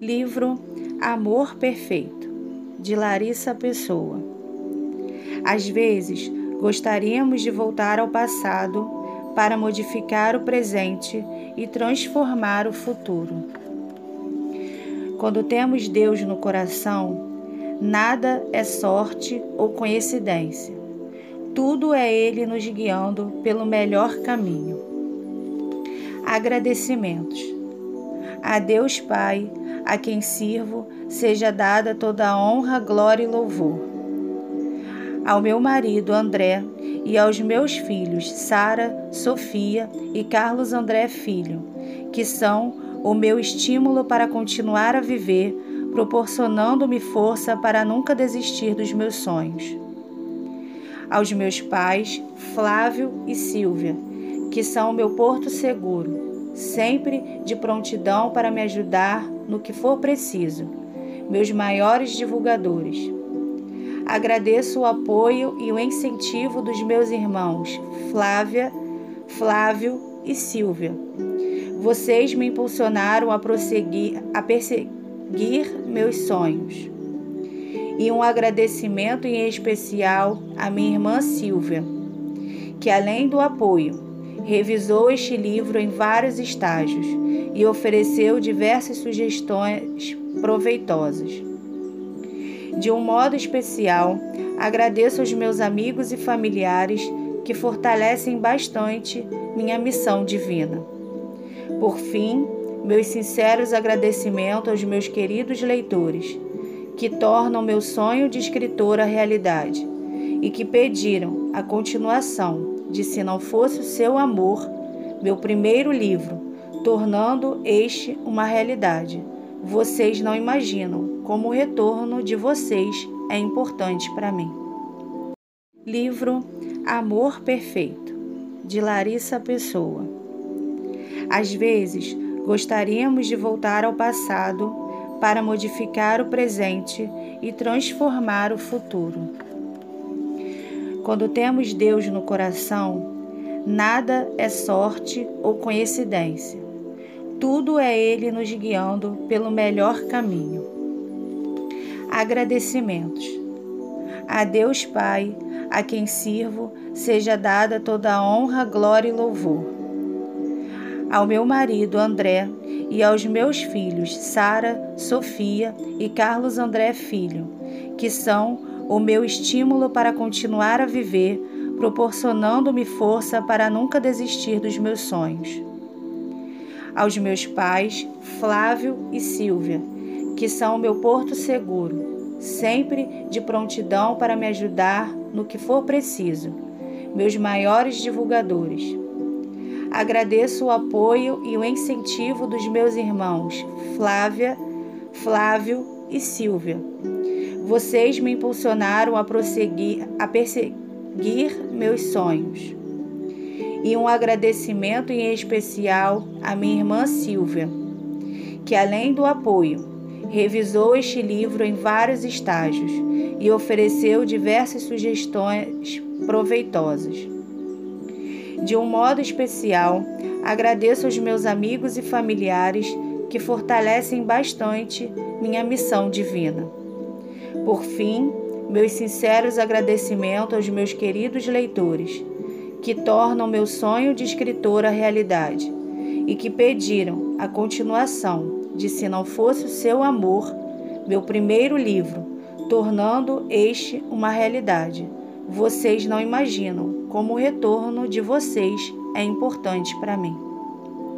Livro Amor Perfeito, de Larissa Pessoa. Às vezes, gostaríamos de voltar ao passado para modificar o presente e transformar o futuro. Quando temos Deus no coração, nada é sorte ou coincidência. Tudo é Ele nos guiando pelo melhor caminho. Agradecimentos. A Deus Pai, a quem sirvo, seja dada toda a honra, glória e louvor. Ao meu marido André e aos meus filhos Sara, Sofia e Carlos André Filho, que são o meu estímulo para continuar a viver, proporcionando-me força para nunca desistir dos meus sonhos. Aos meus pais, Flávio e Silvia, que são o meu porto seguro, sempre de prontidão para me ajudar no que for preciso, meus maiores divulgadores. Agradeço o apoio e o incentivo dos meus irmãos Flávia, Flávio e Silvia. Vocês me impulsionaram a prosseguir, a perseguir meus sonhos. E um agradecimento em especial à minha irmã Silvia, que além do apoio, revisou este livro em vários estágios e ofereceu diversas sugestões proveitosas. De um modo especial, agradeço aos meus amigos e familiares que fortalecem bastante minha missão divina. Por fim, meus sinceros agradecimentos aos meus queridos leitores, que tornam meu sonho de escritora realidade e que pediram a continuação de Se Não Fosse o Seu Amor, meu primeiro livro, tornando este uma realidade. Vocês não imaginam como o retorno de vocês é importante para mim. Livro Amor Perfeito, de Larissa Pessoa. Às vezes, gostaríamos de voltar ao passado para modificar o presente e transformar o futuro. Quando temos Deus no coração, nada é sorte ou coincidência. Tudo é Ele nos guiando pelo melhor caminho. Agradecimentos. A Deus Pai, a quem sirvo, seja dada toda a honra, glória e louvor. Ao meu marido André e aos meus filhos Sara, Sofia e Carlos André Filho, que são o meu estímulo para continuar a viver, proporcionando-me força para nunca desistir dos meus sonhos. Aos meus pais, Flávio e Silvia, que são o meu porto seguro, sempre de prontidão para me ajudar no que for preciso, meus maiores divulgadores. Agradeço o apoio e o incentivo dos meus irmãos Flávia, Flávio e Silvia vocês me impulsionaram a prosseguir, a perseguir meus sonhos. E um agradecimento em especial à minha irmã Silvia, que além do apoio, revisou este livro em vários estágios e ofereceu diversas sugestões proveitosas. De um modo especial, agradeço aos meus amigos e familiares que fortalecem bastante minha missão divina. Por fim, meus sinceros agradecimentos aos meus queridos leitores, que tornam meu sonho de escritora realidade e que pediram a continuação de Se Não Fosse o Seu Amor, meu primeiro livro, tornando este uma realidade. Vocês não imaginam como o retorno de vocês é importante para mim.